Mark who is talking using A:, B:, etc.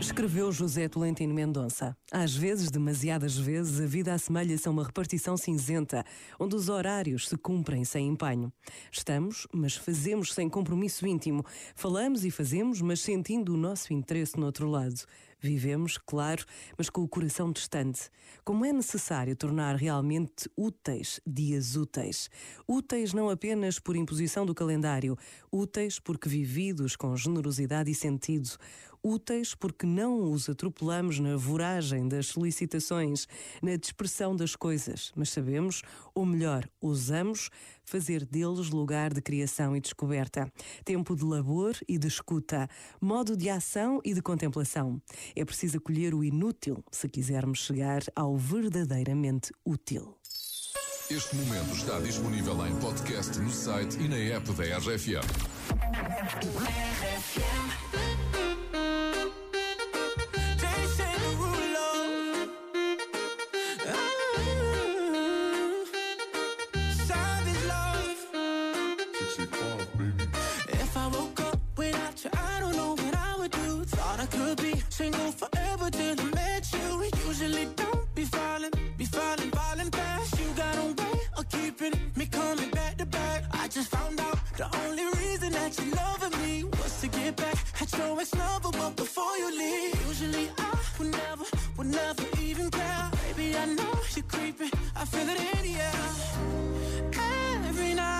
A: Escreveu José Tolentino Mendonça. Às vezes, demasiadas vezes, a vida assemelha-se a uma repartição cinzenta, onde os horários se cumprem sem empenho. Estamos, mas fazemos sem compromisso íntimo. Falamos e fazemos, mas sentindo o nosso interesse no outro lado. Vivemos, claro, mas com o coração distante. Como é necessário tornar realmente úteis dias úteis. Úteis não apenas por imposição do calendário, úteis porque vividos com generosidade e sentido. Úteis porque não os atropelamos na voragem das solicitações, na dispersão das coisas, mas sabemos, ou melhor, usamos, fazer deles lugar de criação e descoberta. Tempo de labor e de escuta, modo de ação e de contemplação. É preciso acolher o inútil se quisermos chegar ao verdadeiramente útil.
B: Este momento está disponível em podcast no site e na app da RFM.
C: If I woke up without you, I don't know what I would do. Thought I could be single forever till I met you. Usually don't be falling, be falling, falling fast. You got a way of keeping me coming back to back. I just found out the only reason that you're loving me was to get back at your ex lover, but before you leave, usually I would never, would never even care. Baby, I know you're creeping, I feel it in the air. Every night